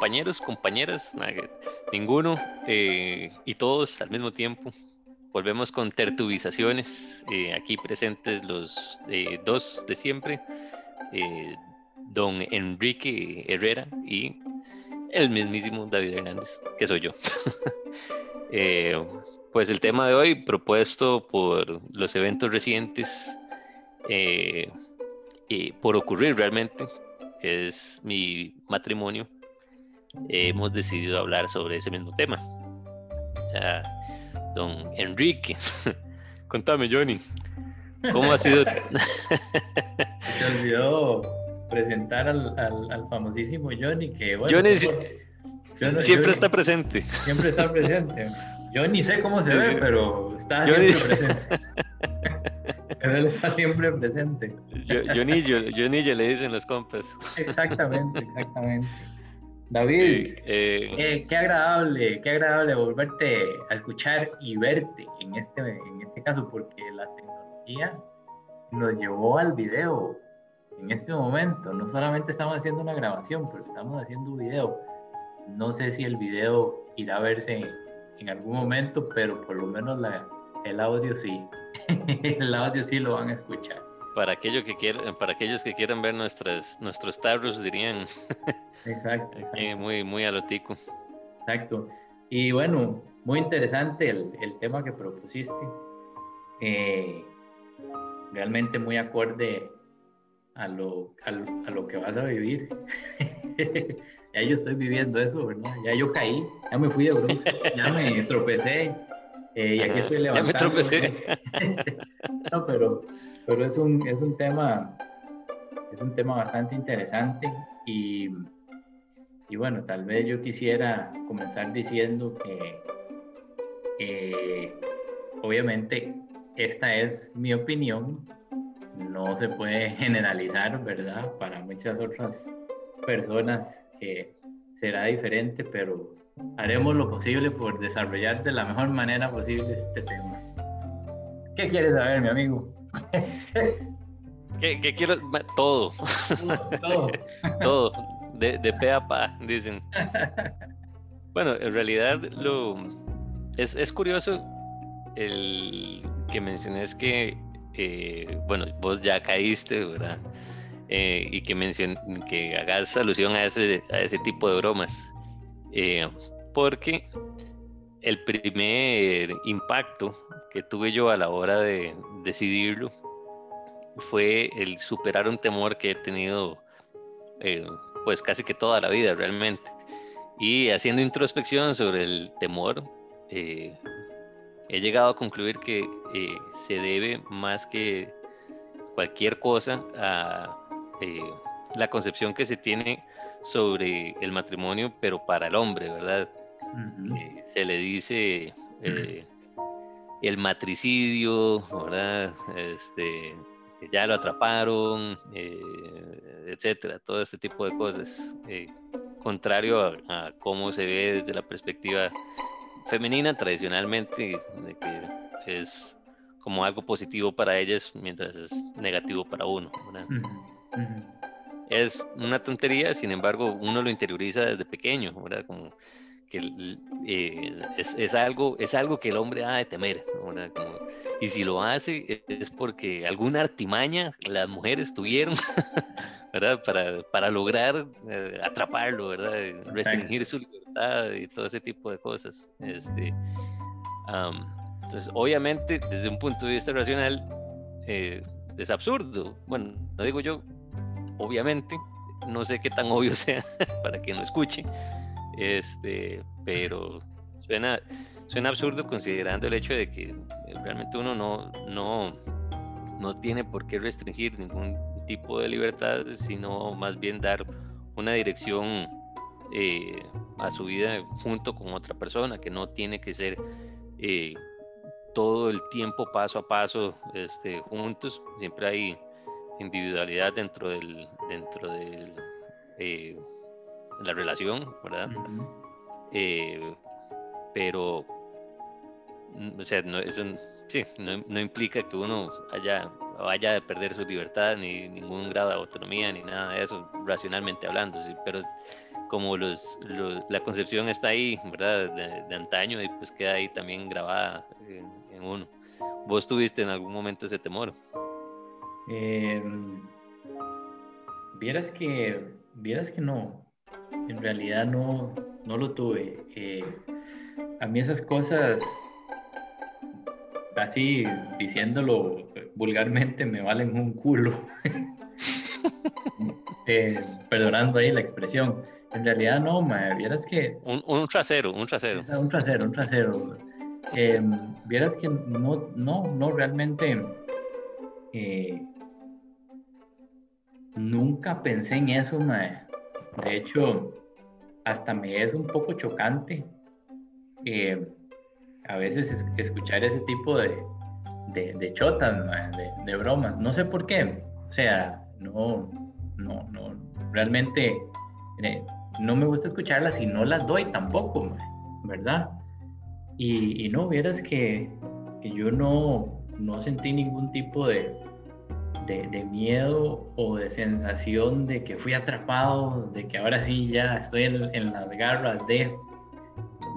compañeros, compañeras, ninguno, eh, y todos al mismo tiempo. Volvemos con tertubizaciones, eh, aquí presentes los dos de siempre, don Enrique Herrera y el mismísimo David Hernández, que soy yo. pues el tema de hoy, propuesto por los eventos recientes, por ocurrir realmente, es mi matrimonio, hemos decidido hablar sobre ese mismo tema. don Enrique, contame, Johnny, ¿cómo ha sido? Se olvidó presentar al, al, famosísimo Johnny, que bueno, Johnny siempre está presente. Siempre está presente. Yo ni sé cómo se ve, pero está siempre presente. Pero él está siempre presente. Yo, ni yo, yo le dicen los compas. Exactamente, exactamente. David, eh, qué, agradable, qué agradable volverte a escuchar y verte en este, en este caso, porque la tecnología nos llevó al video en este momento. No solamente estamos haciendo una grabación, pero estamos haciendo un video. No sé si el video irá a verse en algún momento, pero por lo menos la, el audio sí. el audio sí lo van a escuchar. Para, aquellos que quieran, para aquellos que quieran ver nuestras, nuestros tarros, dirían. exacto, exacto. muy, muy a lo tico. Exacto. Y bueno, muy interesante el, el tema que propusiste. Eh, realmente muy acorde a lo, a lo, que vas a vivir. ya yo estoy viviendo eso, ¿verdad? Ya yo caí, ya me fui de bruto, ya me tropecé, eh, y aquí estoy levantando. Ya me tropecé. no, pero, pero es, un, es un tema es un tema bastante interesante y, y bueno, tal vez yo quisiera comenzar diciendo que obviamente esta es mi opinión, no se puede generalizar, ¿verdad? Para muchas otras personas eh, será diferente, pero haremos lo posible por desarrollar de la mejor manera posible este tema. ¿Qué quieres saber, mi amigo? ¿Qué, quiero? Todo. Todo. Todo. De, de pe a pa, dicen. Bueno, en realidad lo es, es curioso el que menciones que, eh, bueno, vos ya caíste, ¿verdad? Eh, y que, mencion que hagas alusión a ese, a ese tipo de bromas. Eh, porque el primer impacto que tuve yo a la hora de decidirlo fue el superar un temor que he tenido pues casi que toda la vida realmente. Y haciendo introspección sobre el temor, eh, he llegado a concluir que eh, se debe más que cualquier cosa a la concepción que se tiene sobre el matrimonio, pero para el hombre, ¿verdad? Eh, se le dice eh, el matricidio, ¿verdad? Este, que ya lo atraparon, eh, etcétera, todo este tipo de cosas. contrario a, cómo se ve desde la perspectiva femenina tradicionalmente, de que es como algo positivo para ellas mientras es negativo para uno. ¿verdad? Es una tontería, sin embargo, uno lo interioriza desde pequeño, ¿verdad? Como que eh, es, algo, es algo que el hombre ha de temer. y si lo hace es porque alguna artimaña las mujeres tuvieron, ¿verdad? Para, para lograr eh, atraparlo, ¿verdad? Restringir su libertad y todo ese tipo de cosas. Este, entonces, obviamente, desde un punto de vista racional, eh, es absurdo. Bueno, no digo yo, obviamente, no sé qué tan obvio sea para quien lo escuche, este, pero suena, suena absurdo considerando el hecho de que realmente uno no, no, no tiene por qué restringir ningún tipo de libertad, sino más bien dar una dirección eh, a su vida junto con otra persona, que no tiene que ser eh, todo el tiempo paso a paso este, juntos, siempre hay individualidad dentro del dentro del eh, la relación, ¿verdad? Pero, mm, o sea, no, eso, sí, no, implica que uno haya, vaya a perder su libertad, ni ningún grado de autonomía, ni nada de eso, racionalmente hablando, sí, pero como los, la concepción está ahí, ¿verdad? De, antaño y pues queda ahí también grabada en, uno. ¿Vos tuviste en algún momento ese temor? Em, vieras que, vieras que no, en realidad no, no lo tuve. Eh, a mí esas cosas, así diciéndolo vulgarmente, me valen un culo. Eh, perdonando ahí la expresión. En realidad no, me vieras que... Un, trasero, un trasero. Un trasero, un trasero. Em, vieras que no, no, no realmente... Eh, nunca pensé en eso, De hecho, hasta me es un poco chocante eh, a veces escuchar ese tipo de, de, chotas, de, bromas. No sé por qué. O sea, no, no, no, realmente eh, no me gusta escucharlas y no las doy tampoco, ¿verdad? Y, no, vieras que, que yo no, no sentí ningún tipo de, de, miedo o de sensación de que fui atrapado, de que ahora sí ya estoy en, las garras de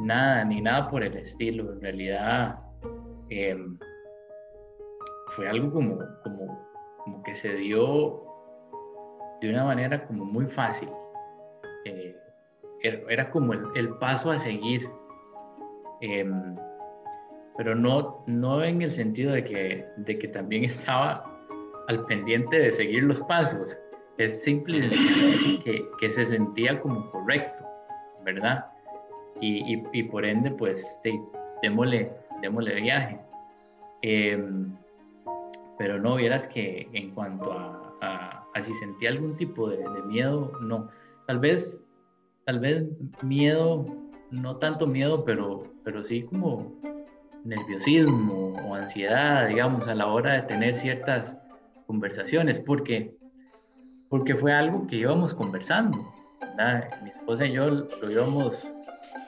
nada, ni nada por el estilo. En realidad em, fue algo como, como, como, que se dio de una manera como muy fácil. Eh, era, como el, paso a seguir. Em, pero no, no en el sentido de que, de que también estaba al pendiente de seguir los pasos. Es simple que, que se sentía como correcto, ¿verdad? Y, y, por ende, pues, démosle, démosle viaje. Em, pero no vieras que en cuanto a, a, si sentía algún tipo de, miedo, no. Tal vez, tal vez miedo, no tanto miedo, pero, pero sí como nerviosismo o ansiedad, digamos, a la hora de tener ciertas conversaciones, porque, porque fue algo que íbamos conversando. Mi esposa y yo lo íbamos,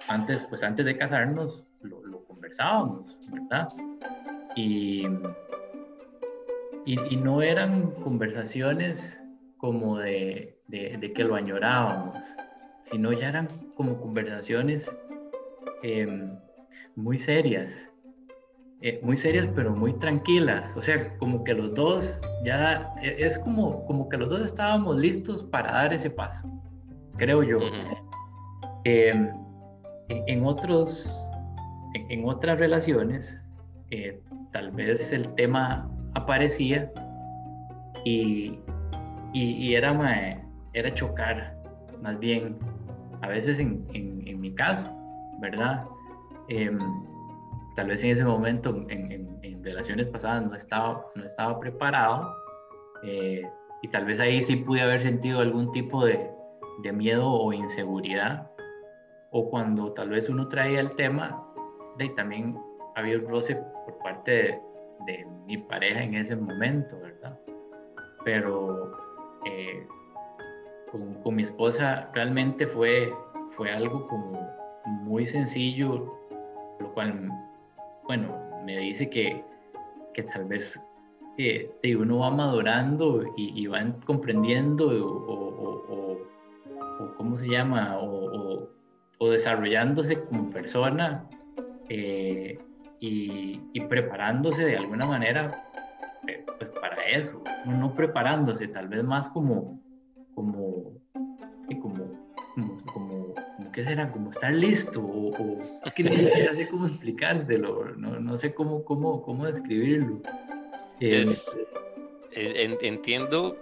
antes, pues antes de casarnos, lo, conversábamos, ¿verdad? Y, y, no eran conversaciones como de, de, que lo añorábamos, sino ya eran como conversaciones em, muy serias eh, muy serias pero muy tranquilas. O sea, como que los dos ya, e, es como, como que los dos estábamos listos para dar ese paso, creo yo. Em, en, otros, en, otras relaciones, eh, tal vez el tema aparecía y, y, era, era chocar, más bien, a veces en, en mi caso, ¿verdad? Em, tal vez en ese momento, en, relaciones pasadas, no estaba, no estaba preparado. Eh, y tal vez ahí sí pude haber sentido algún tipo de, de, miedo o inseguridad. O cuando tal vez uno traía el tema, y también había un roce por parte de, de mi pareja en ese momento, ¿verdad? Pero eh, con, mi esposa realmente fue, fue algo como muy sencillo, lo cual bueno, me dice que, que tal vez eh, uno va madurando y, va comprendiendo o, cómo se llama, o, desarrollándose como persona eh, y, preparándose de alguna manera eh, pues para eso, no, preparándose, tal vez más como, como, como, como ¿qué será? Como estar listo o, o que ni siquiera sé cómo explicárselo, no, no sé cómo, cómo, cómo describirlo. Eh, entiendo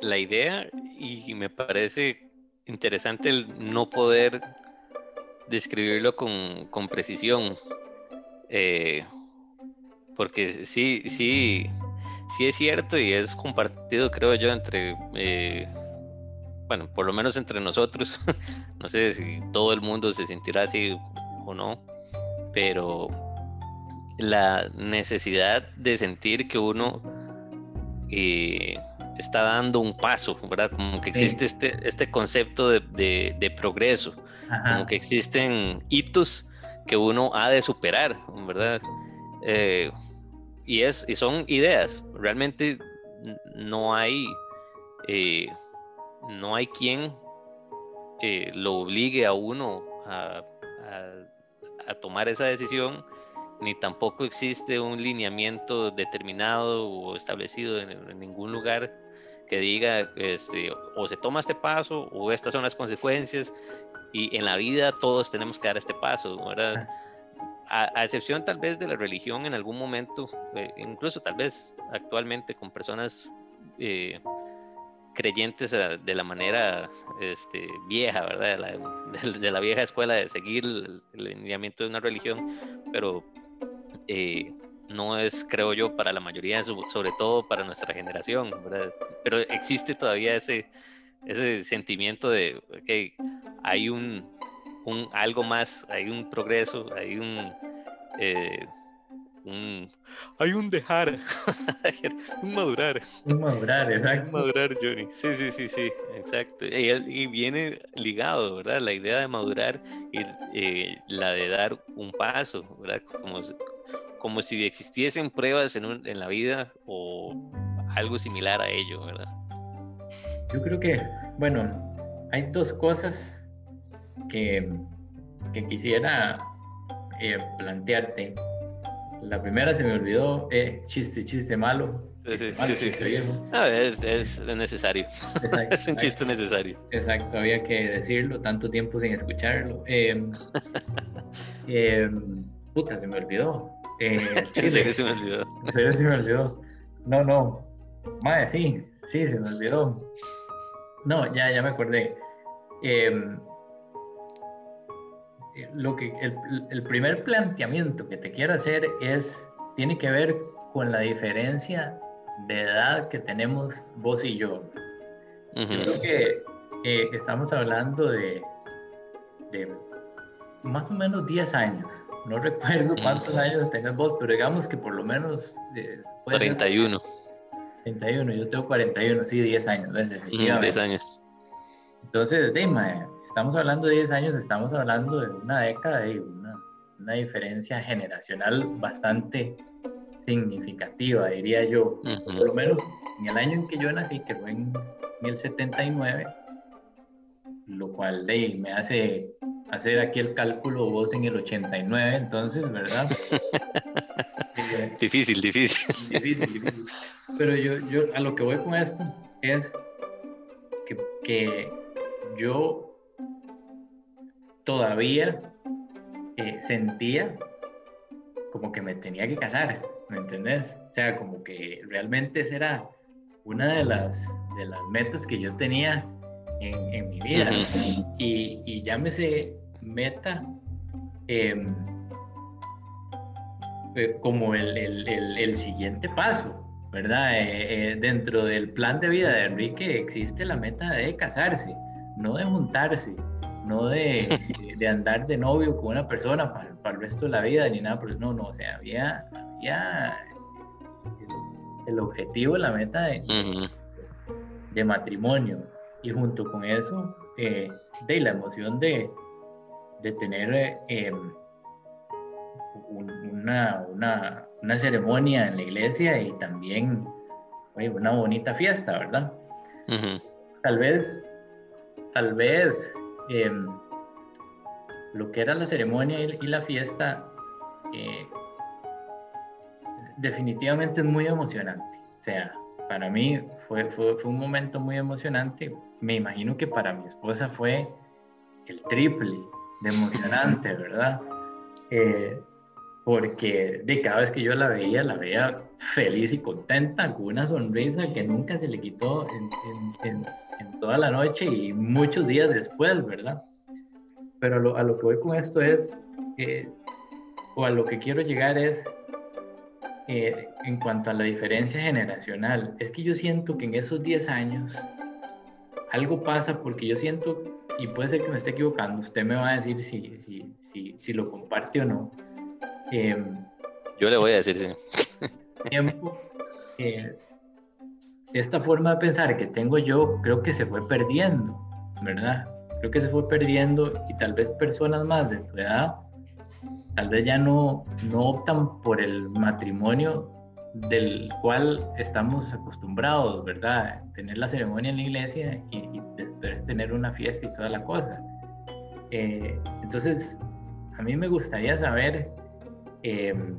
la idea y me parece interesante el no poder describirlo con, con precisión. Eh, porque sí, sí, sí es cierto y es compartido, creo yo, entre eh, bueno, por lo menos entre nosotros, no sé si todo el mundo se sentirá así o no, pero la necesidad de sentir que uno eh, está dando un paso, ¿verdad? Como que existe este, este concepto de, progreso, como que existen hitos que uno ha de superar, ¿verdad? Eh, y, es, y son ideas, realmente no hay... Eh, no hay quien eh, lo obligue a uno a, tomar esa decisión, ni tampoco existe un lineamiento determinado o establecido en, ningún lugar que diga este, o se toma este paso o estas son las consecuencias y en la vida todos tenemos que dar este paso, ¿verdad? A, excepción tal vez de la religión en algún momento, eh, incluso tal vez actualmente con personas eh, creyentes de la manera este, vieja, ¿verdad? De la, vieja escuela de seguir el, lineamiento de una religión, pero eh, no es, creo yo, para la mayoría, sobre todo para nuestra generación, ¿verdad? Pero existe todavía ese, ese sentimiento de que hay un, un, algo más, hay un progreso, hay un... Eh, hay un dejar, un madurar. Un madurar, exacto. Un madurar, Johnny. Sí, sí, sí, sí, exacto. Y, viene ligado, ¿verdad? La idea de madurar y eh, la de dar un paso, ¿verdad? Como, como si existiesen pruebas en, en la vida o algo similar a ello, ¿verdad? Yo creo que, bueno, hay dos cosas que, que quisiera eh, plantearte la primera se me olvidó, eh, chiste, chiste malo. sí, sí, sí, es, es, necesario. es un chiste necesario. Exacto, había que decirlo, tanto tiempo sin escucharlo. Eh, puta, se me olvidó. Eh, en serio se me olvidó. En serio se me olvidó. No, no. Madre, sí, sí, se me olvidó. No, ya, ya me acordé. Eh, lo que el, primer planteamiento que te quiero hacer es, tiene que ver con la diferencia de edad que tenemos vos y yo. Yo creo que eh, estamos hablando de, de, más o menos 10 años. No recuerdo cuántos años tenés vos, pero digamos que por lo menos... Eh, 31. 31, yo tengo 41, sí, 10 años. 10 años. Entonces, Dima, estamos hablando de 10 años, estamos hablando de una década y una, una diferencia generacional bastante significativa, diría yo. Por lo menos en el año en que yo nací, que fue en 1079, lo cual de, me hace hacer aquí el cálculo vos en el 89, entonces, ¿verdad? difícil, difícil. Difícil, difícil. Pero yo, yo a lo que voy con esto es que, que yo todavía eh, sentía como que me tenía que casar, ¿me entendés? O sea, como que realmente esa era una de las, de las metas que yo tenía en, mi vida. y, y, llámese meta em, eh, como el, el, el, siguiente paso, ¿verdad? Eh, dentro del plan de vida de Enrique existe la meta de casarse no de juntarse, no de, de, andar de novio con una persona para, para, el resto de la vida ni nada, no, no, o sea, había, había el, objetivo, la meta de, de, matrimonio y junto con eso, eh, de la emoción de, de tener eh, una, una, una, ceremonia en la iglesia y también una bonita fiesta, ¿verdad? Tal vez tal vez em, lo que era la ceremonia y, la fiesta eh, definitivamente es muy emocionante. O sea, para mí fue, fue, fue, un momento muy emocionante. Me imagino que para mi esposa fue el triple de emocionante, ¿verdad? Eh, porque de cada vez que yo la veía, la veía feliz y contenta, con una sonrisa que nunca se le quitó en, en toda la noche y muchos días después, ¿verdad? Pero a lo, que voy con esto es, eh, o a lo que quiero llegar es, eh, en cuanto a la diferencia generacional, es que yo siento que en esos 10 años algo pasa porque yo siento, y puede ser que me esté equivocando, usted me va a decir si, si, si, si lo comparte o no. Em, yo le voy a decir sí. Tiempo, eh, esta forma de pensar que tengo yo creo que se fue perdiendo, ¿verdad? Creo que se fue perdiendo y tal vez personas más de tu edad tal vez ya no, no optan por el matrimonio del cual estamos acostumbrados, ¿verdad? Tener la ceremonia en la iglesia y, pero es tener una fiesta y toda la cosa. Eh, entonces, a mí me gustaría saber, em,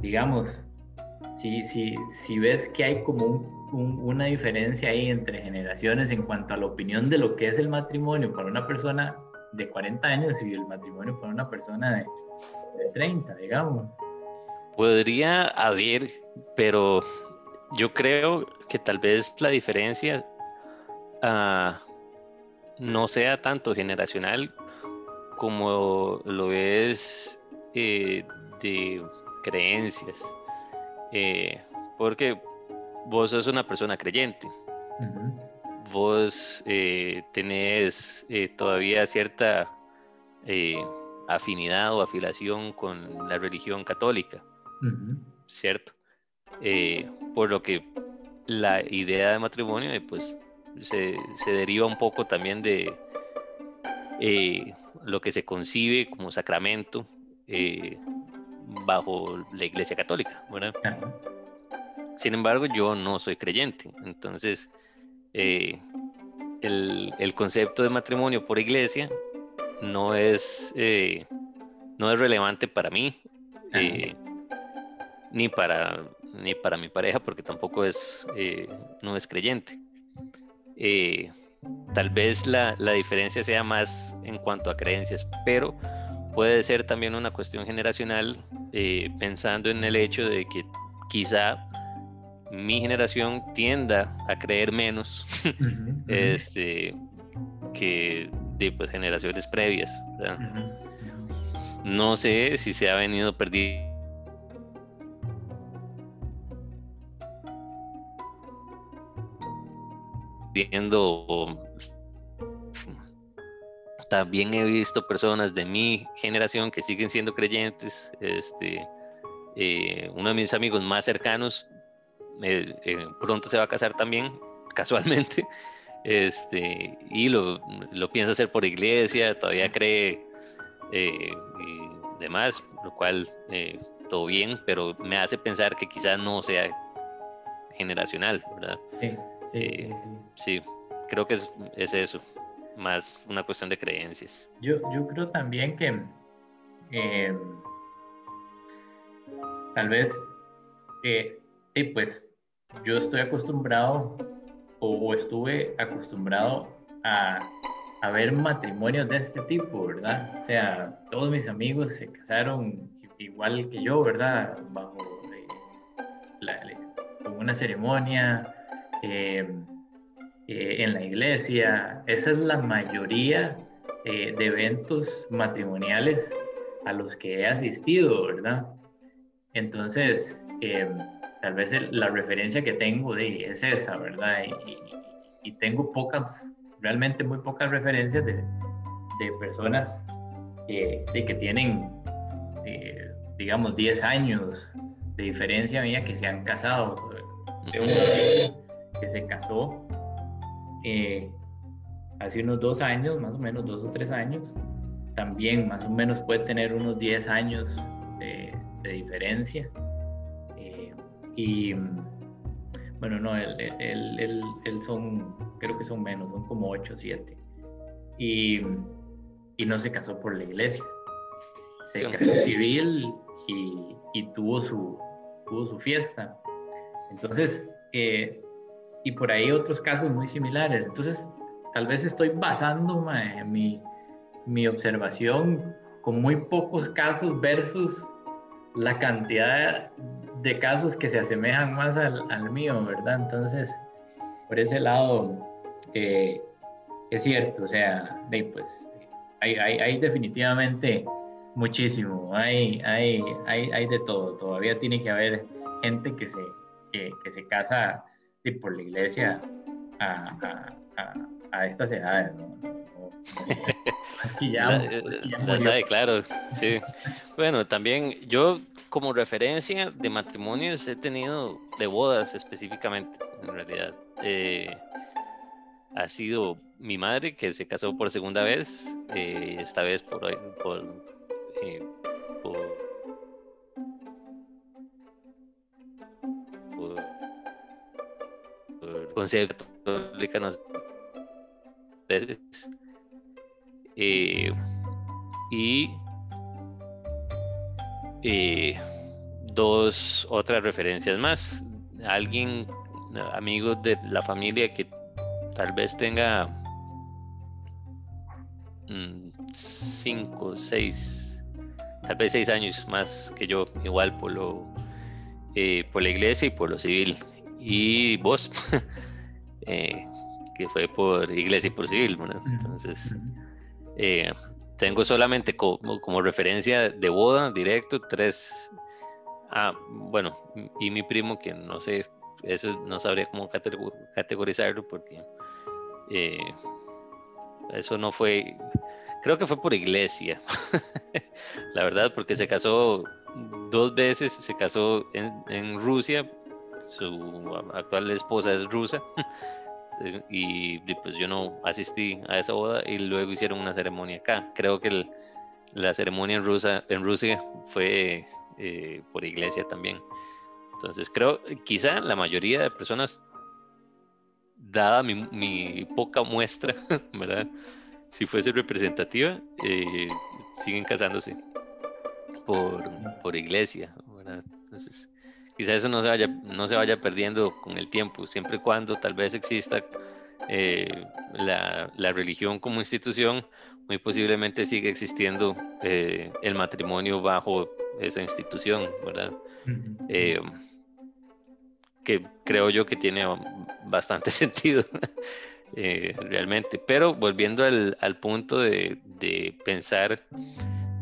digamos, si, si, si ves que hay como una diferencia ahí entre generaciones en cuanto a la opinión de lo que es el matrimonio para una persona de 40 años y el matrimonio para una persona de, de 30, digamos. Podría haber, pero yo creo que tal vez la diferencia uh, no sea tanto generacional como lo es eh, de creencias. Eh, porque vos sos una persona creyente. Vos eh, tenés todavía cierta afinidad o afiliación con la religión católica, ¿cierto? por lo que la idea de matrimonio pues se, deriva un poco también de eh, lo que se concibe como sacramento eh, bajo la Iglesia Católica, Sin embargo, yo no soy creyente, entonces eh, el, concepto de matrimonio por iglesia no es, no es relevante para mí, ni para ni para mi pareja porque tampoco es, no es creyente. Eh, tal vez la, diferencia sea más en cuanto a creencias, pero puede ser también una cuestión generacional, eh, pensando en el hecho de que quizá mi generación tienda a creer menos este, que de pues, generaciones previas. No sé si se ha venido perdiendo también he visto personas de mi generación que siguen siendo creyentes. Este, eh, uno de mis amigos más cercanos eh, eh, pronto se va a casar también, casualmente, este, y lo, lo piensa hacer por iglesia, todavía cree y demás, lo cual todo bien, pero me hace pensar que quizás no sea generacional, ¿verdad? Sí. Eh, sí, creo que es, eso, más una cuestión de creencias. Yo, yo creo también que em, tal vez, eh, pues yo estoy acostumbrado o, estuve acostumbrado a, a, ver matrimonios de este tipo, ¿verdad? O sea, todos mis amigos se casaron igual que yo, ¿verdad? Bajo eh, una ceremonia eh, eh, en la iglesia. Esa es la mayoría eh, de eventos matrimoniales a los que he asistido, ¿verdad? Entonces, tal vez la referencia que tengo de, es esa, ¿verdad? Y, tengo pocas, realmente muy pocas referencias de, de personas de que tienen, digamos, 10 años de diferencia mía que se han casado. De que se casó eh, hace unos dos años, más o menos dos o tres años, también más o menos puede tener unos 10 años de, diferencia. Eh, y bueno, no, él, él, él, son, creo que son menos, son como 8 o 7. Y, y, no se casó por la iglesia. Se casó civil y, y, tuvo, su, tuvo su fiesta. Entonces, eh, y por ahí otros casos muy similares. Entonces, tal vez estoy basando mi, mi observación con muy pocos casos versus la cantidad de casos que se asemejan más al, al mío, ¿verdad? Entonces, por ese lado, eh, es cierto, o sea, pues hay, hay, hay, definitivamente muchísimo, hay, hay, hay, hay de todo, todavía tiene que haber gente que se, que, que se casa por la iglesia a, estas edades, ¿no? claro, sí. Bueno, también yo como referencia de matrimonios he tenido de bodas específicamente, en realidad. Eh, ha sido mi madre que se casó por segunda vez, eh, esta vez por, por, eh, concepto católica veces. y dos otras referencias más. Alguien, amigos de la familia que tal vez tenga mm, cinco, seis, tal vez seis años más que yo, igual por lo eh, por la iglesia y por lo civil. Y vos, eh, que fue por iglesia y por civil, Entonces, eh, tengo solamente como, como, referencia de boda directo tres Ah, bueno, y mi primo, que no sé, eso no sabría cómo categorizarlo porque eh, eso no fue, creo que fue por iglesia, la verdad, porque se casó dos veces, se casó en, Rusia, su actual esposa es rusa, y pues yo no asistí a esa boda y luego hicieron una ceremonia acá. Creo que la ceremonia en, Rusia, en Rusia fue eh, por iglesia también. Entonces creo, quizá la mayoría de personas, dada mi, poca muestra, ¿verdad? Si fuese representativa, eh, siguen casándose por, por iglesia. Entonces, quizá eso no se vaya, no se vaya perdiendo con el tiempo, siempre y cuando tal vez exista eh, la, la, religión como institución, muy posiblemente sigue existiendo el matrimonio bajo esa institución, ¿verdad? Eh, que creo yo que tiene bastante sentido eh, realmente. Pero volviendo al, punto de, pensar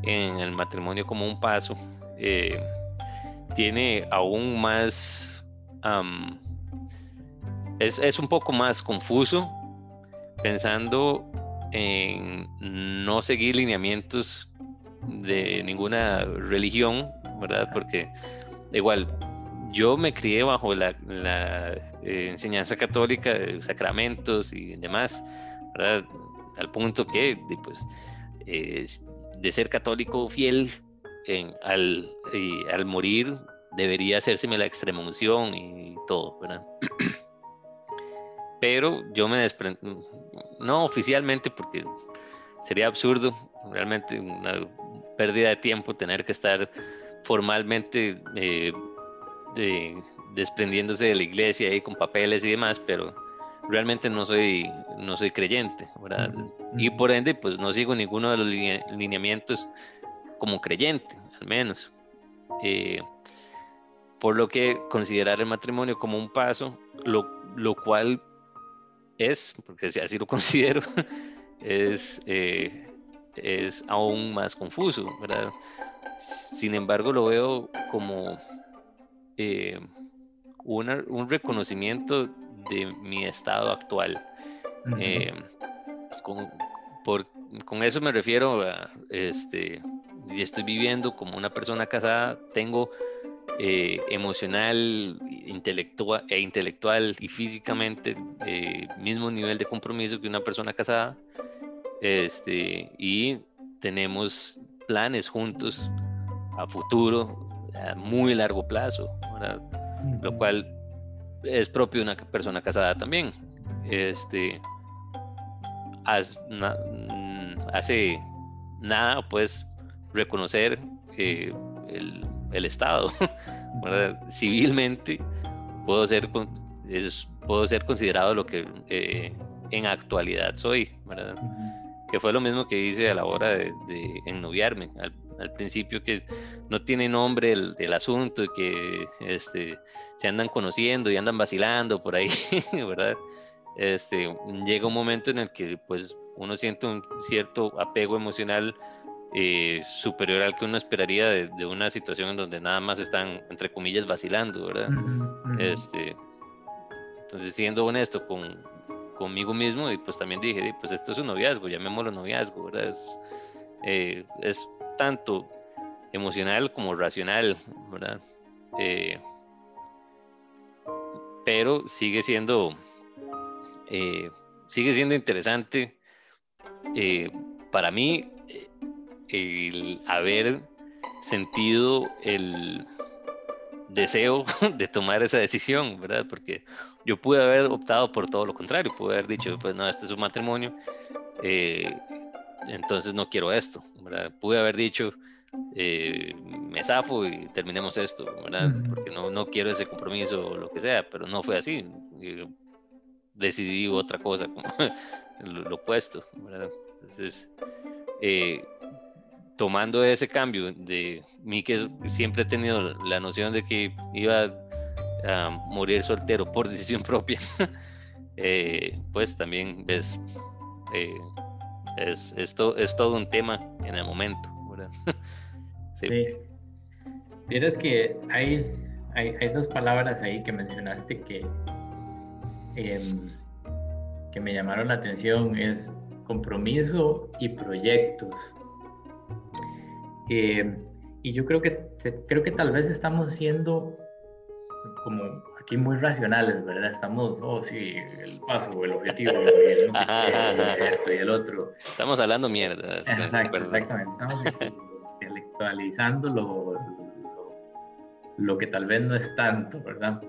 en el matrimonio como un paso, eh, tiene aún más, es, es, un poco más confuso pensando en no seguir lineamientos de ninguna religión, ¿verdad? Porque igual yo me crié bajo la, eh, enseñanza católica de sacramentos y demás, ¿verdad? Al punto que, pues, de ser católico fiel al, al morir debería hacérseme la extrema unción y todo, ¿verdad? Pero yo me desprendo, no oficialmente porque sería absurdo, realmente una pérdida de tiempo tener que estar formalmente eh, desprendiéndose de la iglesia y con papeles y demás, pero realmente no soy, no soy creyente, ¿verdad? Y por ende, pues no sigo ninguno de los lineamientos como creyente, al menos. Eh, por lo que considerar el matrimonio como un paso, lo, lo cual es, porque así lo considero, es eh, es aún más confuso, ¿verdad? Sin embargo, lo veo como eh, un reconocimiento de mi estado actual. Eh, con, eso me refiero a, este, y estoy viviendo como una persona casada, tengo eh, emocional, intelectual, e intelectual y físicamente mismo nivel de compromiso que una persona casada. Este, y tenemos planes juntos a futuro, a muy largo plazo, lo cual es propio de una persona casada también. Este, mm, hace nada, pues, reconocer el, el, Estado. Civilmente puedo ser, puedo ser considerado lo que eh, en actualidad soy. ¿verdad? que fue lo mismo que hice a la hora de, de ennoviarme. Al, principio que no tiene nombre el, asunto, que este, se andan conociendo y andan vacilando por ahí, ¿verdad? Este, llega un momento en el que pues uno siente un cierto apego emocional eh, superior al que uno esperaría de, una situación en donde nada más están, entre comillas, vacilando, ¿verdad? Este, entonces, siendo honesto con, conmigo mismo y pues también dije, pues esto es un noviazgo, llamémoslo noviazgo, ¿verdad? Es, eh, es tanto emocional como racional, ¿verdad? Eh, pero sigue siendo, sigue siendo interesante para mí el haber sentido el deseo de tomar esa decisión, ¿verdad? Porque yo pude haber optado por todo lo contrario, pude haber dicho, pues no, este es un matrimonio, eh, entonces no quiero esto, ¿verdad? Pude haber dicho, eh, me zafo y terminemos esto, ¿verdad? Porque no, no quiero ese compromiso o lo que sea, pero no fue así. decidí otra cosa, como lo, opuesto, ¿verdad? Entonces, eh, tomando ese cambio de mí que siempre he tenido la noción de que iba a morir soltero por decisión propia, eh, pues también ves, eh, es, es, es, todo un tema en el momento. sí. sí. que hay, hay, hay, dos palabras ahí que mencionaste que, em, que me llamaron la atención, es compromiso y proyectos. Eh, y yo creo que, creo que tal vez estamos siendo como aquí muy racionales, ¿verdad? Estamos, oh sí, el paso, el objetivo, esto y el otro. Estamos hablando mierda. Exacto, exactamente. Estamos intelectualizando lo, lo, que tal vez no es tanto, ¿verdad?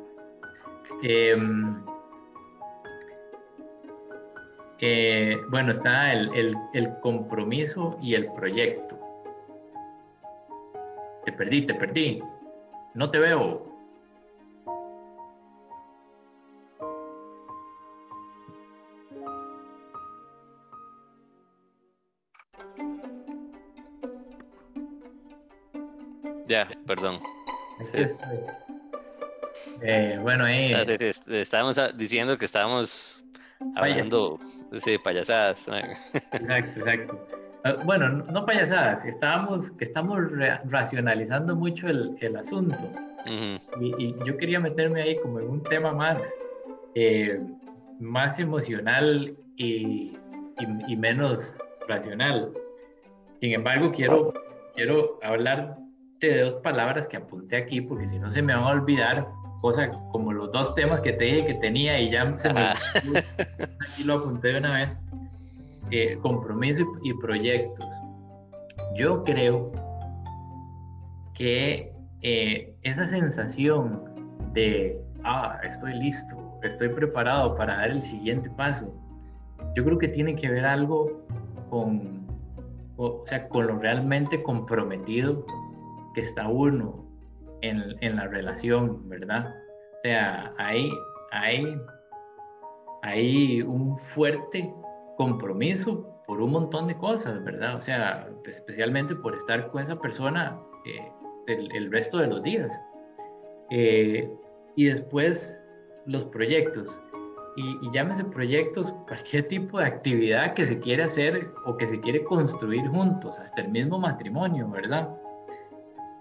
Em, eh, bueno, está el, el, el compromiso y el proyecto. Te perdí, te perdí. No te veo. Ya, perdón. Eh, bueno, ahí. Ah, estábamos diciendo que estábamos hablando de payasadas. Exacto, exacto. Ah, bueno, no payasadas, estábamos, estamos racionalizando mucho el, el asunto. y, yo quería meterme ahí como en un tema más, eh, más emocional y, y, menos racional. Sin embargo, quiero, quiero hablar de dos palabras que apunté aquí, porque si no se me van a olvidar, cosas como los dos temas que te dije que tenía y ya se me... aquí lo apunté de una vez eh, compromiso y, proyectos. Yo creo que eh, esa sensación de, ah, estoy listo, estoy preparado para dar el siguiente paso, yo creo que tiene que ver algo con, o, sea, con lo realmente comprometido que está uno en, en la relación, ¿verdad? O sea, hay, hay, hay un fuerte compromiso por un montón de cosas, ¿verdad? O sea, especialmente por estar con esa persona eh, el, resto de los días. Eh, y después los proyectos. Y, y, llámese proyectos cualquier tipo de actividad que se quiere hacer o que se quiere construir juntos, hasta el mismo matrimonio, ¿verdad?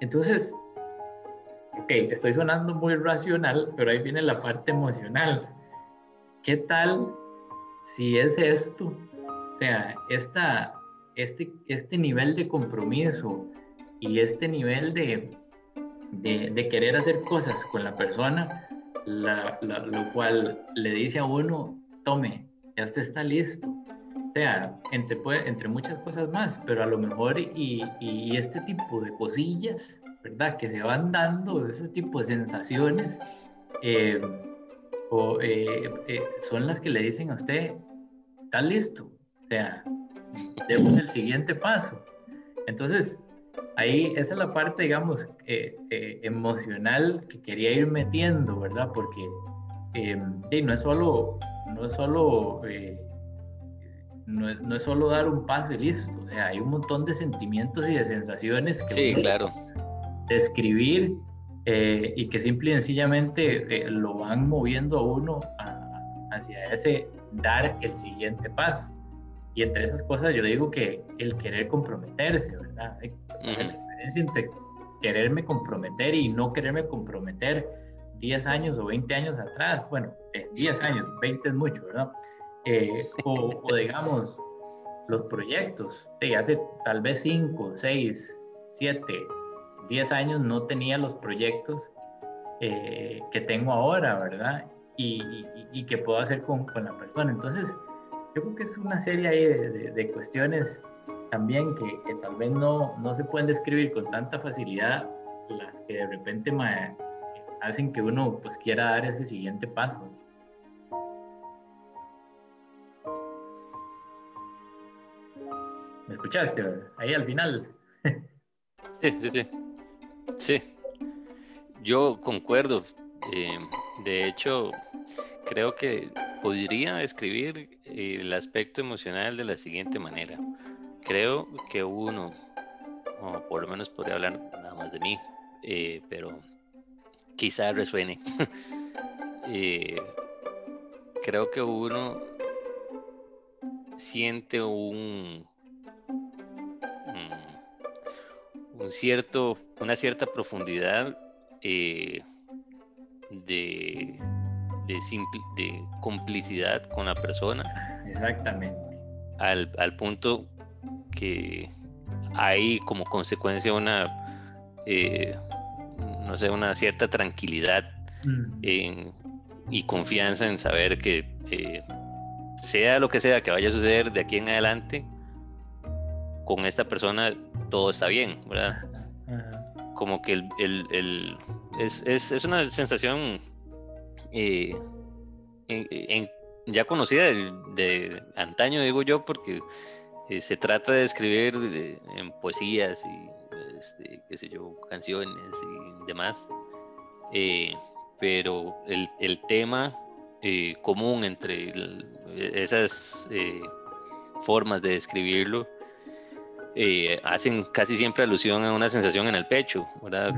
Entonces, ok, estoy sonando muy racional, pero ahí viene la parte emocional. ¿Qué tal si es esto, o sea, esta, este, este nivel de compromiso y este nivel de, de, querer hacer cosas con la persona, lo cual le dice a uno, tome, ya usted está listo. O sea, entre, entre muchas cosas más, pero a lo mejor y, y este tipo de cosillas, ¿verdad? Que se van dando, ese tipo de sensaciones, eh, o, eh, eh, son las que le dicen a usted, está listo, o sea, demos el siguiente paso. Entonces, ahí esa es la parte, digamos, eh, emocional que quería ir metiendo, ¿verdad? Porque sí, no es solo, no es solo, no es, no, es, solo dar un paso y listo, o sea, hay un montón de sentimientos y de sensaciones que sí, claro. describir eh, y que simple y sencillamente eh, lo van moviendo a uno hacia ese dar el siguiente paso. Y entre esas cosas yo digo que el querer comprometerse, ¿verdad? La diferencia entre quererme comprometer y no quererme comprometer 10 años o 20 años atrás, bueno, 10 años, 20 es mucho, ¿verdad? Eh, o, o, digamos, los proyectos, de hace tal vez 5, 6, 7, 10 años no tenía los proyectos eh, que tengo ahora, ¿verdad? Y, que puedo hacer con, la persona. Entonces, yo creo que es una serie ahí de, de, cuestiones también que, que tal vez no, no, se pueden describir con tanta facilidad, las que de repente hacen que uno pues quiera dar ese siguiente paso. ¿Me escuchaste? Ahí al final. Sí, sí, sí. Sí. Yo concuerdo. Eh, de hecho, creo que podría describir el aspecto emocional de la siguiente manera. Creo que uno, o por lo menos podría hablar nada más de mí, eh, pero quizá resuene. Eh, creo que uno siente un, un cierto, una cierta profundidad eh, de, de, complicidad con la persona. Exactamente. Al, al punto que hay como consecuencia una, eh, no sé, una cierta tranquilidad y confianza en saber que eh, sea lo que sea que vaya a suceder de aquí en adelante, con esta persona todo está bien, ¿verdad? Como que el, es, es, una sensación eh, ya conocida de, antaño, digo yo, porque eh, se trata de escribir en poesías y, este, qué sé yo, canciones y demás. Eh, pero el, el tema común entre esas formas de describirlo eh, hacen casi siempre alusión a una sensación en el pecho, ¿verdad?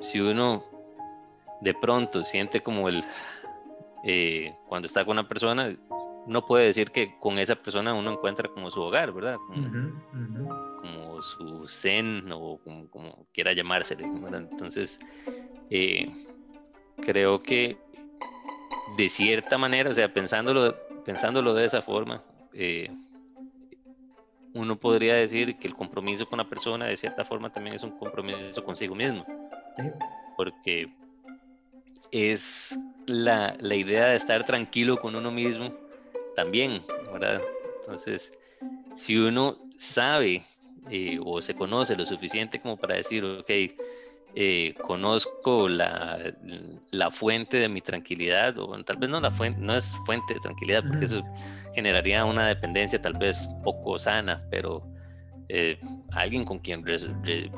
si uno de pronto siente como el, eh, cuando está con una persona, no puede decir que con esa persona uno encuentra como su hogar, ¿verdad? Como, su zen o como, quiera llamársele, Entonces, eh, creo que de cierta manera, o sea, pensándolo, pensándolo de esa forma, eh, uno podría decir que el compromiso con la persona de cierta forma también es un compromiso consigo mismo. Porque es la, la, idea de estar tranquilo con uno mismo también, ¿verdad? Entonces, si uno sabe eh, o se conoce lo suficiente como para decir, ok, eh, conozco la, la, fuente de mi tranquilidad, o tal vez no la fuente, no es fuente de tranquilidad, porque eso generaría una dependencia tal vez poco sana, pero eh, alguien con quien eh,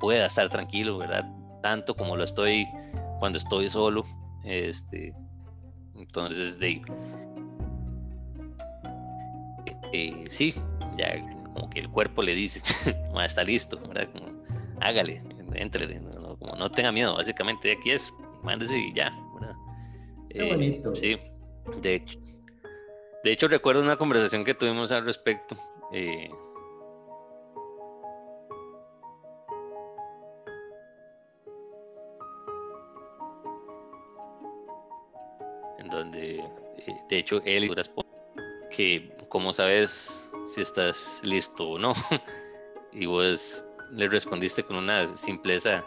pueda estar tranquilo, ¿verdad? Tanto como lo estoy cuando estoy solo, este, entonces de sí, ya como que el cuerpo le dice, está listo, ¿verdad? hágale, entre, como no tenga miedo, básicamente aquí es, mándese y ya. Qué bonito. Sí, de hecho. De hecho, recuerdo una conversación que tuvimos al respecto. Eh, en donde, eh, de hecho, él que, como sabes si estás listo o no, y vos le respondiste con una simpleza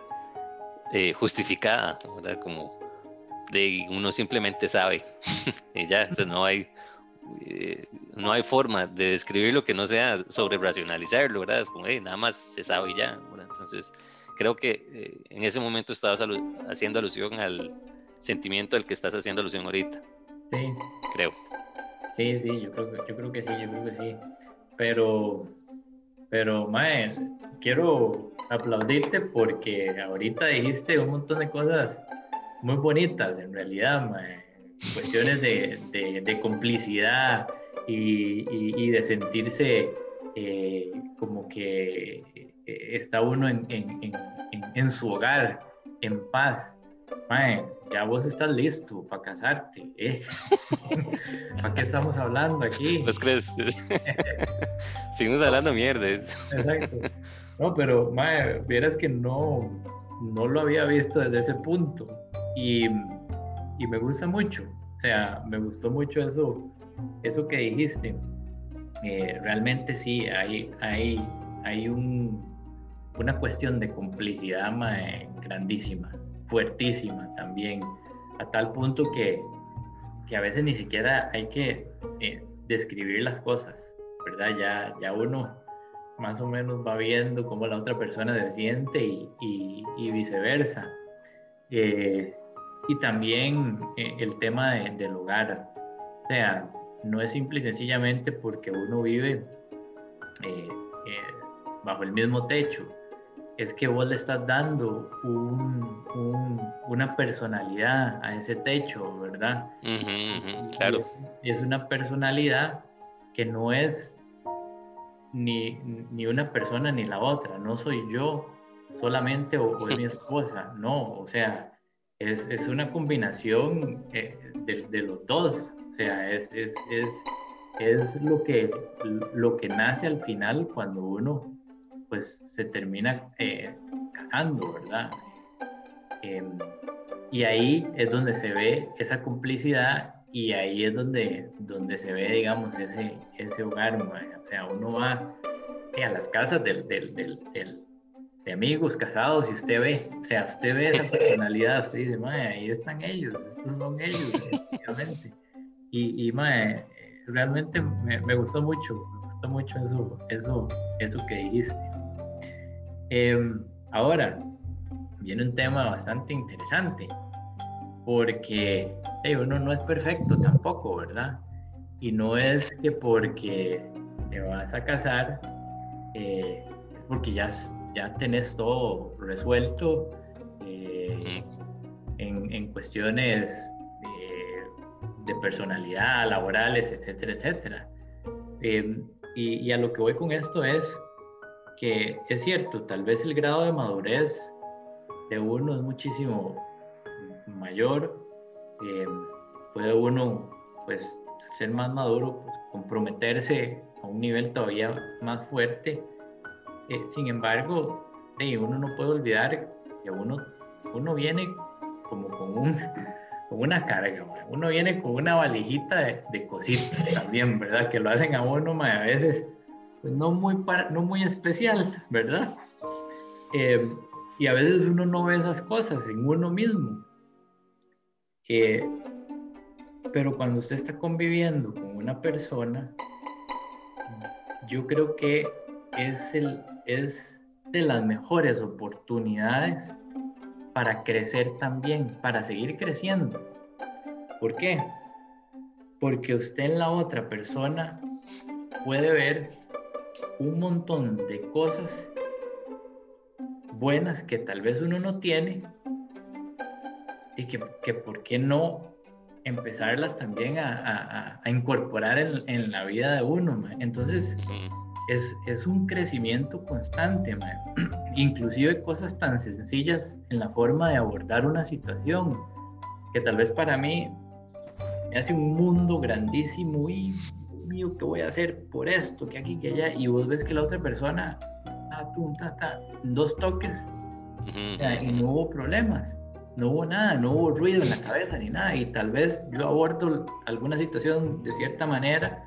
eh, justificada, ¿verdad? Como de uno simplemente sabe y ya, no hay eh, no hay forma de describirlo que no sea sobre racionalizarlo, ¿verdad? Es como, nada más se sabe y ya, Entonces, creo que eh, en ese momento estabas haciendo alusión al sentimiento al que estás haciendo alusión ahorita. Sí. Creo. Sí, sí, yo creo que, yo creo que sí, yo creo que sí. Pero, pero, Mae, quiero aplaudirte porque ahorita dijiste un montón de cosas muy bonitas, en realidad, cuestiones de, de, complicidad y, de sentirse eh, como que eh, está uno en, en, en, su hogar, en paz. Ya vos estás listo para casarte. ¿eh? ¿Para qué estamos hablando aquí? ¿Pues crees? Seguimos hablando mierda. Exacto. No, pero, mae, vieras que no, no lo había visto desde ese punto. Y, y, me gusta mucho. O sea, me gustó mucho eso, eso que dijiste. Eh, realmente sí, hay, hay, hay un, una cuestión de complicidad mae, grandísima, fuertísima también, a tal punto que, que a veces ni siquiera hay que eh, describir las cosas, ¿verdad? Ya, ya uno más o menos va viendo cómo la otra persona se siente y, y, viceversa. Eh, y también eh, el tema del hogar. O sea, no es simple y sencillamente porque uno vive bajo el mismo techo, es que vos le estás dando una personalidad a ese techo, ¿verdad? claro. Y es una personalidad que no es ni, ni, una persona ni la otra, no soy yo solamente o, es mi esposa, no, o sea, es, es una combinación eh, de, de, los dos, o sea, es, es, es, es lo, que, lo que nace al final cuando uno pues se termina eh, casando, ¿verdad? Em, y ahí es donde se ve esa complicidad y ahí es donde, donde se ve, digamos, ese, ese hogar. O sea, uno va a las casas del, del, del, de amigos casados y usted ve, o sea, usted ve esa personalidad, usted dice, mae, ahí están ellos, estos son ellos, efectivamente. Y, y mae, realmente me, me, gustó mucho, me gustó mucho eso, eso, eso que dijiste. Em, ahora, viene un tema bastante interesante, porque uno no es perfecto tampoco, ¿verdad? Y no es que porque te vas a casar, eh, es porque ya, ya tenés todo resuelto eh, en, en, cuestiones de, de, personalidad, laborales, etcétera, etcétera. Em, y, y a lo que voy con esto es que es cierto, tal vez el grado de madurez de uno es muchísimo mayor, eh, puede uno, pues, ser más maduro, pues, comprometerse a un nivel todavía más fuerte. Eh, sin embargo, uno no puede olvidar que uno, uno viene como con, un, con una carga, uno viene con una valijita de, de cositas también, ¿verdad? Que lo hacen a uno a veces pues, no muy, no muy especial, ¿verdad? Eh, y a veces uno no ve esas cosas en uno mismo. Eh, pero cuando usted está conviviendo con una persona, yo creo que es, el, es de las mejores oportunidades para crecer también, para seguir creciendo. ¿Por qué? Porque usted en la otra persona puede ver un montón de cosas buenas que tal vez uno no tiene y que, que por qué no empezarlas también a, a, incorporar en, en, la vida de uno. Entonces, es, es, un crecimiento constante, inclusive cosas tan sencillas en la forma de abordar una situación, que tal vez para mí me hace un mundo grandísimo y mío, ¿qué voy a hacer por esto, que aquí, que allá? Y vos ves que la otra persona, dos toques, y no hubo problemas, no hubo nada, no hubo ruido en la cabeza ni nada. Y tal vez yo abordo alguna situación de cierta manera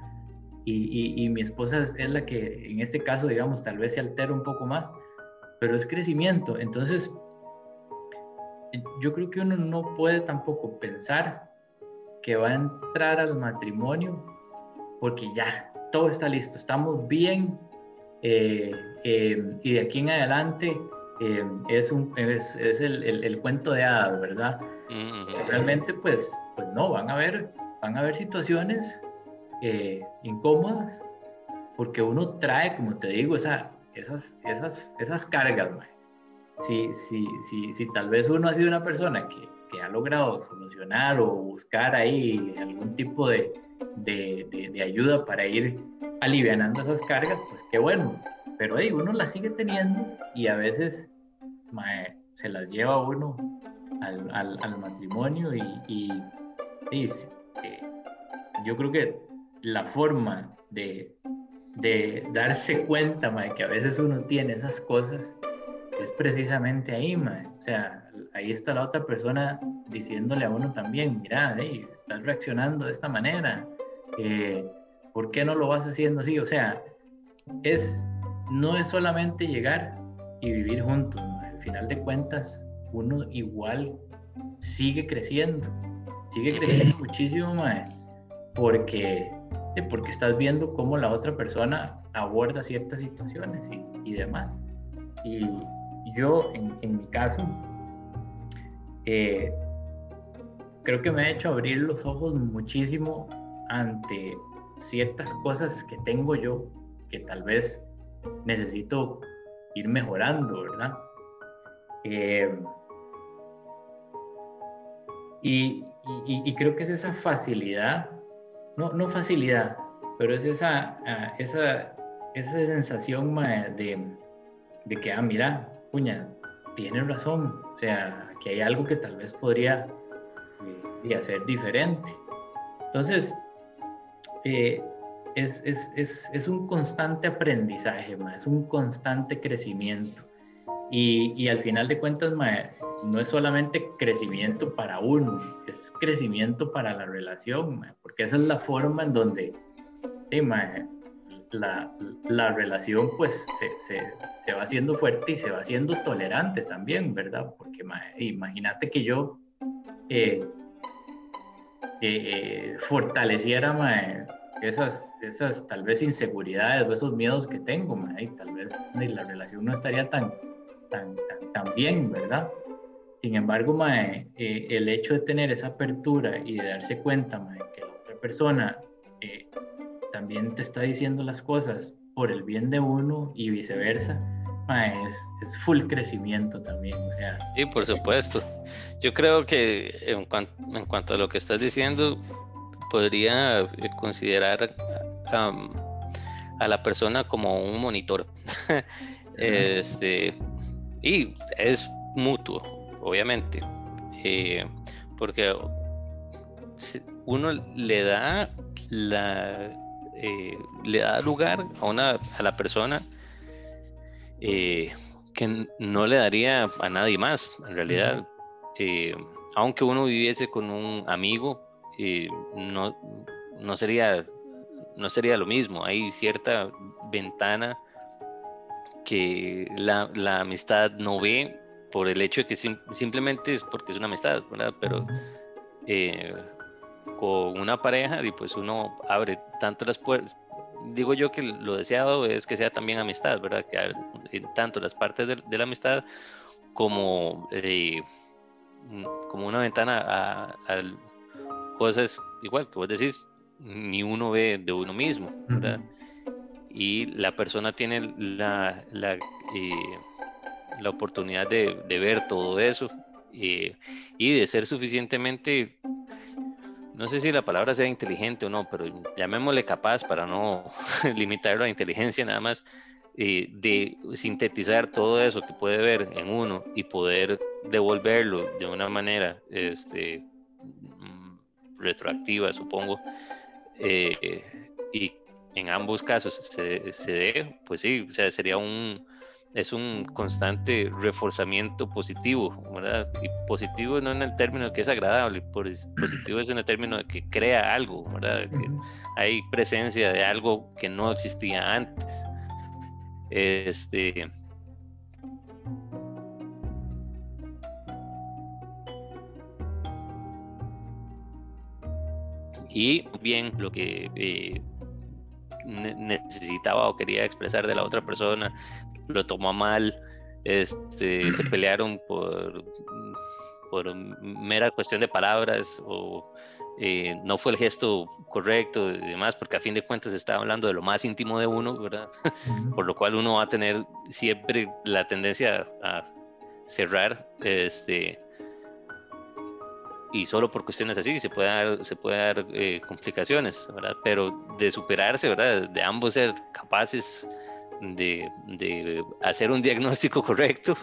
y, y, mi esposa es, la que en este caso, digamos, tal vez se altera un poco más, pero es crecimiento. Entonces, yo creo que uno no puede tampoco pensar que va a entrar al matrimonio porque ya, todo está listo, estamos bien eh, eh, y de aquí en adelante eh, es, un, es, es el, el, cuento de hadas, ¿verdad? Realmente pues, pues no, van a haber, van a haber situaciones incómodas porque uno trae, como te digo, esa, esas, esas, esas cargas. Si, si, si, si tal vez uno ha sido una persona que, que ha logrado solucionar o buscar ahí algún tipo de, de, de, ayuda para ir alivianando esas cargas, pues qué bueno. Pero ahí uno las sigue teniendo y a veces se las lleva uno al, al, matrimonio y, y, eh, yo creo que la forma de, de darse cuenta de que a veces uno tiene esas cosas es precisamente ahí, o sea, ahí está la otra persona diciéndole a uno también, mira, estás reaccionando de esta manera, eh, ¿por qué no lo vas haciendo así? O sea, es, no es solamente llegar y vivir juntos, al final de cuentas, uno igual sigue creciendo, sigue creciendo muchísimo, más porque, porque estás viendo cómo la otra persona aborda ciertas situaciones y, y demás. Y yo, en, en mi caso, eh, creo que me ha hecho abrir los ojos muchísimo ante ciertas cosas que tengo yo, que tal vez necesito ir mejorando, ¿verdad? Eh, y, creo que es esa facilidad, no, no facilidad, pero es esa, ah, esa, esa sensación de, de que, ah, mira, puña, tienes razón, o sea, que hay algo que tal vez podría eh, hacer diferente. Entonces, eh, es, es, es, es, un constante aprendizaje, es un constante crecimiento. Y, y al final de cuentas, no es solamente crecimiento para uno, es crecimiento para la relación, porque esa es la forma en donde la, la, relación pues se, se, se, va haciendo fuerte y se va haciendo tolerante también, ¿verdad? Porque imagínate que yo eh, eh, fortaleciera esas, esas tal vez inseguridades o esos miedos que tengo, y tal vez la relación no estaría tan, tan, tan, bien, ¿verdad? Sin embargo, eh, el hecho de tener esa apertura y de darse cuenta que la otra persona eh, también te está diciendo las cosas por el bien de uno y viceversa, es, es, full crecimiento también. sí, por supuesto. Yo creo que en, en cuanto a lo que estás diciendo, podría eh, considerar a la persona como un monitor. este, y es mutuo, obviamente, eh, porque uno le da la eh, le da lugar a una a la persona que no le daría a nadie más en realidad aunque uno viviese con un amigo no, no, sería, no sería lo mismo. Hay cierta ventana que la, la amistad no ve por el hecho de que simplemente es porque es una amistad, ¿verdad? Pero eh, con una pareja, y pues uno abre tanto las puertas. Digo yo que lo deseado es que sea también amistad, ¿verdad? Que tanto las partes de, la amistad como, eh, como una ventana al cosas igual que vos decís, ni uno ve de uno mismo, ¿verdad? Y la persona tiene la, la, eh, la oportunidad de, de, ver todo eso eh, y de ser suficientemente, no sé si la palabra sea inteligente o no, pero llamémosle capaz para no limitarlo a inteligencia nada más, eh, de sintetizar todo eso que puede ver en uno y poder devolverlo de una manera este, retroactiva, supongo, eh, y en ambos casos se, se dé, pues sí, o sea, sería un, es un constante reforzamiento positivo, ¿verdad? Y positivo no en el término que es agradable, positivo es en el término de que crea algo, ¿verdad? Que hay presencia de algo que no existía antes. Este, y bien lo que eh, necesitaba o quería expresar de la otra persona, lo tomó mal, este, se pelearon por, por mera cuestión de palabras o eh, no fue el gesto correcto y demás, porque a fin de cuentas estaba hablando de lo más íntimo de uno, ¿verdad? por lo cual uno va a tener siempre la tendencia a cerrar este, y solo por cuestiones así se puede dar, se puede dar eh, complicaciones, ¿verdad? Pero de superarse, ¿verdad? De ambos ser capaces de, de hacer un diagnóstico correcto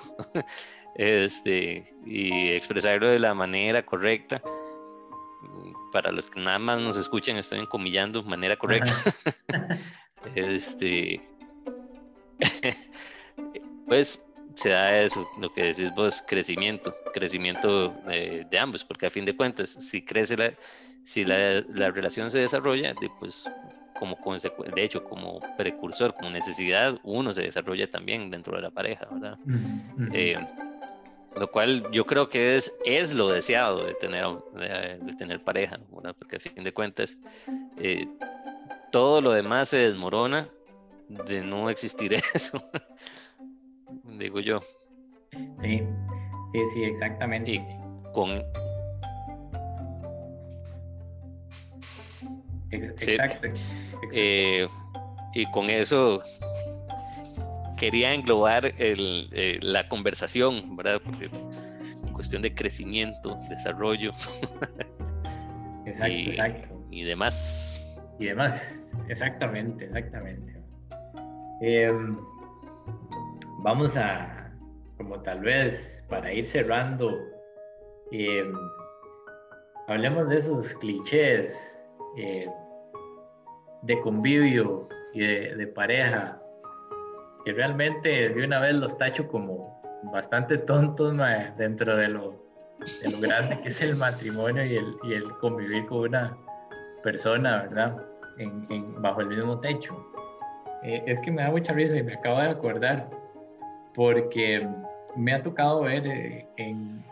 este, y expresarlo de la manera correcta. Para los que nada más nos escuchan, estoy encomillando manera correcta. este, pues se da eso, lo que decís vos, crecimiento, crecimiento de, ambos, porque a fin de cuentas, si crece la, si la, la relación se desarrolla, de, pues como de hecho, como precursor, como necesidad, uno se desarrolla también dentro de la pareja, ¿verdad? Eh, lo cual yo creo que es, es lo deseado de tener, de, tener pareja, ¿verdad? Porque a fin de cuentas, eh, todo lo demás se desmorona de no existir eso digo yo. Sí, sí, sí, exactamente. Y con... Exacto. Eh, y con eso quería englobar el, eh, la conversación, ¿verdad? Porque cuestión de crecimiento, desarrollo. Exacto, y, exacto. Y demás. Y demás, exactamente, exactamente. Em, vamos a, como tal vez para ir cerrando, em, hablemos de esos clichés em, de convivio y de, pareja, que realmente de una vez los tacho como bastante tontos dentro de lo, lo, grande que es el matrimonio y el, y el convivir con una persona, ¿verdad? En, bajo el mismo techo. Eh, es que me da mucha risa y me acabo de acordar, porque me ha tocado ver eh, en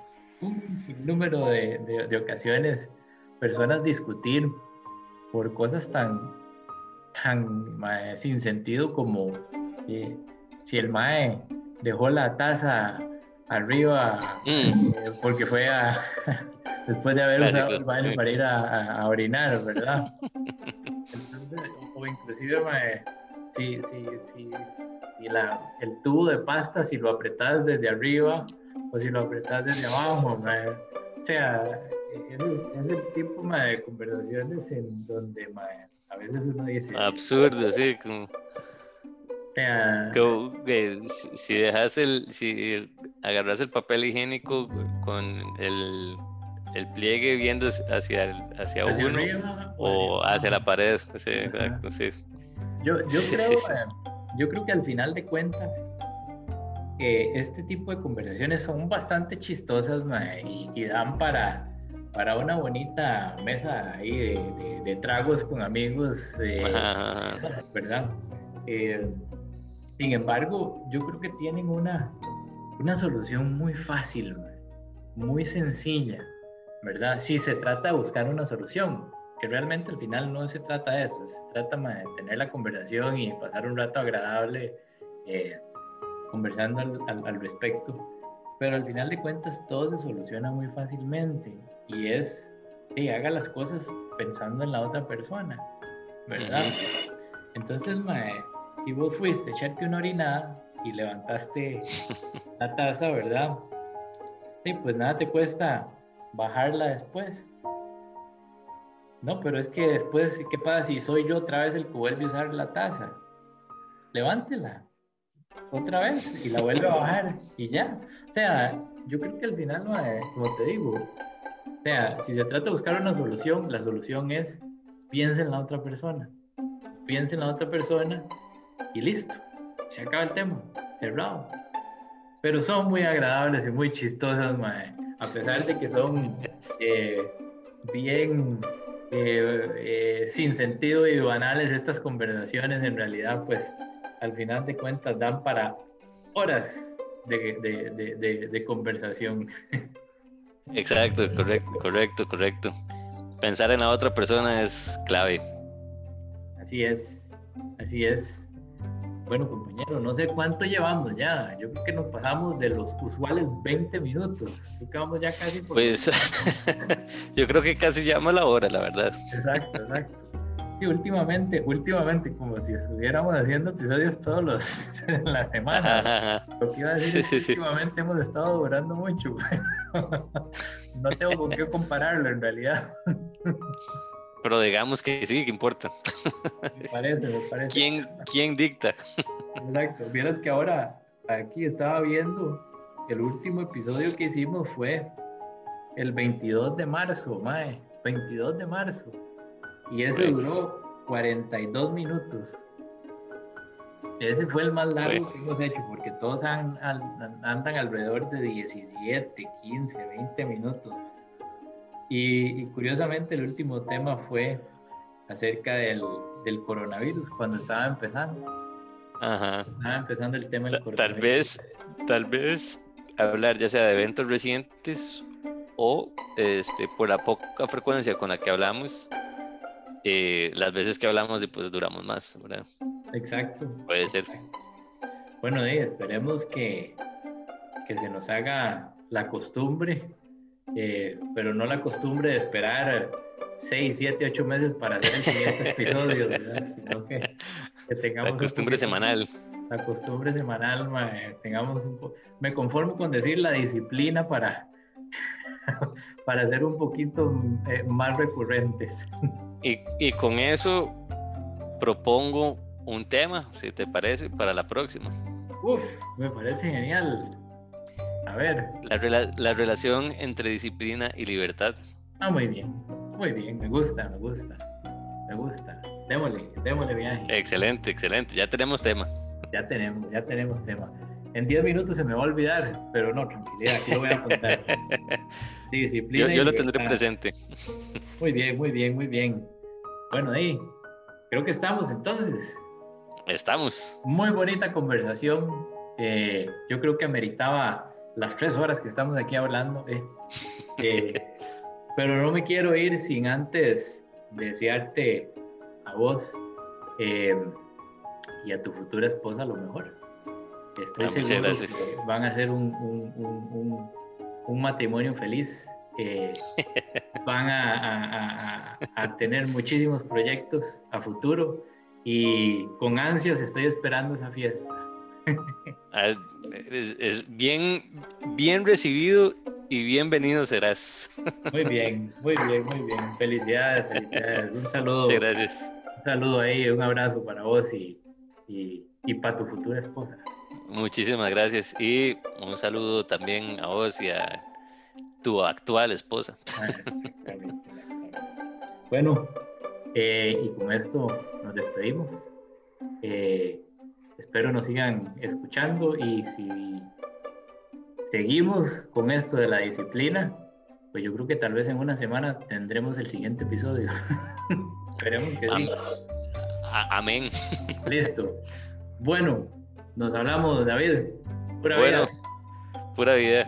un sinnúmero de, de, ocasiones personas discutir por cosas tan, tan sin sentido como eh, si el mae dejó la taza arriba mm. eh, porque fue a, después de haber usado el baño para ir a, orinar, ¿verdad? o inclusive si, si, si, si la, el tubo de pasta, si lo apretas desde arriba o si lo apretas desde abajo, o sea, es, el tipo de conversaciones en donde a veces uno dice... Absurdo, sí, como que, si, dejas el, si agarras el papel higiénico con el, el pliegue viendo hacia, hacia, uno o hacia, la pared, sí, exacto, sí. Yo, yo, creo, eh, yo creo que al final de cuentas, este tipo de conversaciones son bastante chistosas y, dan para, para una bonita mesa ahí de, de, tragos con amigos, eh, ¿verdad? Eh, sin embargo, yo creo que tienen una, una solución muy fácil, muy sencilla, ¿verdad? Si se trata de buscar una solución, que realmente al final no se trata de eso, se trata de tener la conversación y pasar un rato agradable eh, conversando al, respecto, pero al final de cuentas todo se soluciona muy fácilmente y es que haga las cosas pensando en la otra persona, ¿verdad? Entonces, mae, si vos fuiste a echarte una orinada y levantaste la taza, ¿verdad? Sí, pues nada te cuesta bajarla después. No, pero es que después, ¿qué pasa si soy yo otra vez el que vuelve a usar la taza? Levántela otra vez y la vuelve a bajar y ya. O sea, yo creo que al final, no, como te digo, o sea, si se trata de buscar una solución, la solución es piensa en la otra persona. Piensa en la otra persona y listo, se acaba el tema, cerrado. Pero son muy agradables y muy chistosas, mae. a pesar de que son eh, bien eh, eh, sin sentido y banales estas conversaciones, en realidad, pues al final de cuentas dan para horas de, de, de, de conversación. Exacto, correcto, correcto, correcto. Pensar en la otra persona es clave. Así es, así es. Bueno, compañero, no sé cuánto llevamos ya. Yo creo que nos pasamos de los usuales 20 minutos. Creo que vamos ya casi por... Pues yo creo que casi llama la hora, la verdad. Exacto, exacto. Últimamente, últimamente, como si estuviéramos haciendo episodios todos los la semana. Lo que iba a decir es que últimamente hemos estado durando mucho. no tengo con qué compararlo en realidad. Pero digamos que sí, que importa. Me parece, me parece. ¿Quién, quién dicta? Exacto. Vieras que ahora aquí estaba viendo el último episodio que hicimos fue el 22 de marzo, Mae. 22 de marzo. Y ese duró 42 minutos. Ese fue el más largo que hemos hecho porque todos andan alrededor de 17, 15, 20 minutos. Y, curiosamente el último tema fue acerca del, del, coronavirus, cuando estaba empezando. Ajá. Estaba empezando el tema del coronavirus. Tal vez, tal vez hablar ya sea de eventos recientes o este, por la poca frecuencia con la que hablamos, eh, las veces que hablamos pues duramos más, ¿verdad? Exacto. Puede ser. Bueno, esperemos que, que se nos haga la costumbre eh, pero no la costumbre de esperar 6, 7, 8 meses para hacer el siguiente episodio, ¿verdad? Sino que, tengamos... La costumbre semanal. la costumbre semanal, tengamos un me conformo con decir la disciplina para, para ser un poquito eh, más recurrentes. Y, y, con eso propongo un tema, si te parece, para la próxima. Uf, me parece genial. A ver. La, la relación entre disciplina y libertad. Ah, muy bien, muy bien, me gusta, me gusta, me gusta. Démosle, démosle viaje. Excelente, excelente, ya tenemos tema. Ya tenemos, ya tenemos tema. En 10 minutos se me va a olvidar, pero no, tranquilidad, aquí lo voy a contar. Disciplina. Yo, yo lo tendré presente. Muy bien, muy bien, muy bien. Bueno, ahí, creo que estamos entonces. Estamos. Muy bonita conversación. Eh, yo creo que ameritaba las tres horas que estamos aquí hablando. Eh. Eh, pero no me quiero ir sin antes desearte a vos y a tu futura esposa lo mejor. Estoy ah, seguro que van a ser un, un, un, matrimonio feliz. van a, a, tener muchísimos proyectos a futuro y con ansias estoy esperando esa fiesta. Ah, es, bien, bien recibido y bienvenido serás. Muy bien, muy bien, muy bien. Felicidades, felicidades. Un saludo. gracias. Un saludo ahí, un abrazo para vos y, y, para tu futura esposa. Muchísimas gracias y un saludo también a vos y a tu actual esposa. Bueno, eh, y con esto nos despedimos. Eh, espero nos sigan escuchando y si seguimos con esto de la disciplina, pues yo creo que tal vez en una semana tendremos el siguiente episodio. Esperemos que sí. Amén. Listo. Bueno, nos hablamos, David. Pura vida. Pura vida.